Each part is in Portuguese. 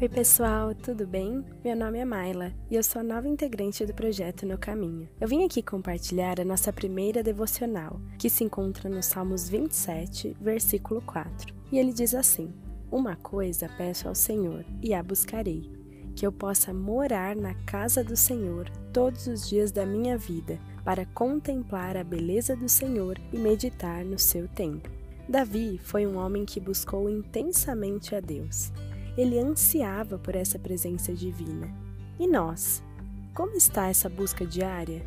Oi, pessoal, tudo bem? Meu nome é Maila e eu sou a nova integrante do projeto No Caminho. Eu vim aqui compartilhar a nossa primeira devocional, que se encontra no Salmos 27, versículo 4. E ele diz assim: Uma coisa peço ao Senhor e a buscarei, que eu possa morar na casa do Senhor todos os dias da minha vida, para contemplar a beleza do Senhor e meditar no seu templo. Davi foi um homem que buscou intensamente a Deus. Ele ansiava por essa presença divina. E nós? Como está essa busca diária?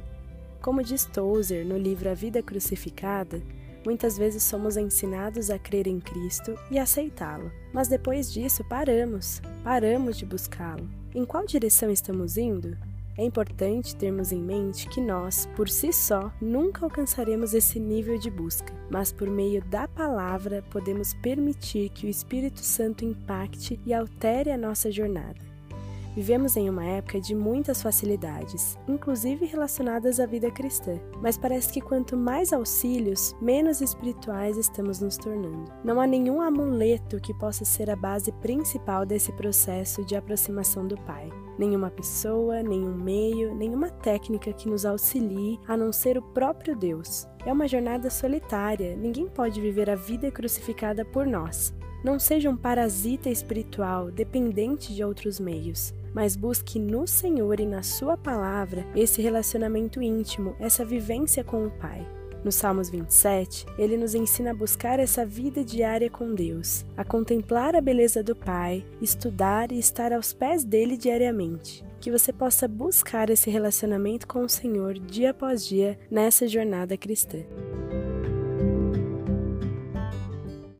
Como diz Tozer no livro A Vida Crucificada, muitas vezes somos ensinados a crer em Cristo e aceitá-lo, mas depois disso paramos, paramos de buscá-lo. Em qual direção estamos indo? É importante termos em mente que nós, por si só, nunca alcançaremos esse nível de busca, mas por meio da palavra podemos permitir que o Espírito Santo impacte e altere a nossa jornada. Vivemos em uma época de muitas facilidades, inclusive relacionadas à vida cristã, mas parece que quanto mais auxílios, menos espirituais estamos nos tornando. Não há nenhum amuleto que possa ser a base principal desse processo de aproximação do Pai nenhuma pessoa, nenhum meio, nenhuma técnica que nos auxilie a não ser o próprio Deus. É uma jornada solitária, ninguém pode viver a vida crucificada por nós. Não seja um parasita espiritual dependente de outros meios, mas busque no Senhor e na Sua palavra esse relacionamento íntimo, essa vivência com o Pai. No Salmos 27, ele nos ensina a buscar essa vida diária com Deus, a contemplar a beleza do Pai, estudar e estar aos pés dele diariamente. Que você possa buscar esse relacionamento com o Senhor dia após dia nessa jornada cristã.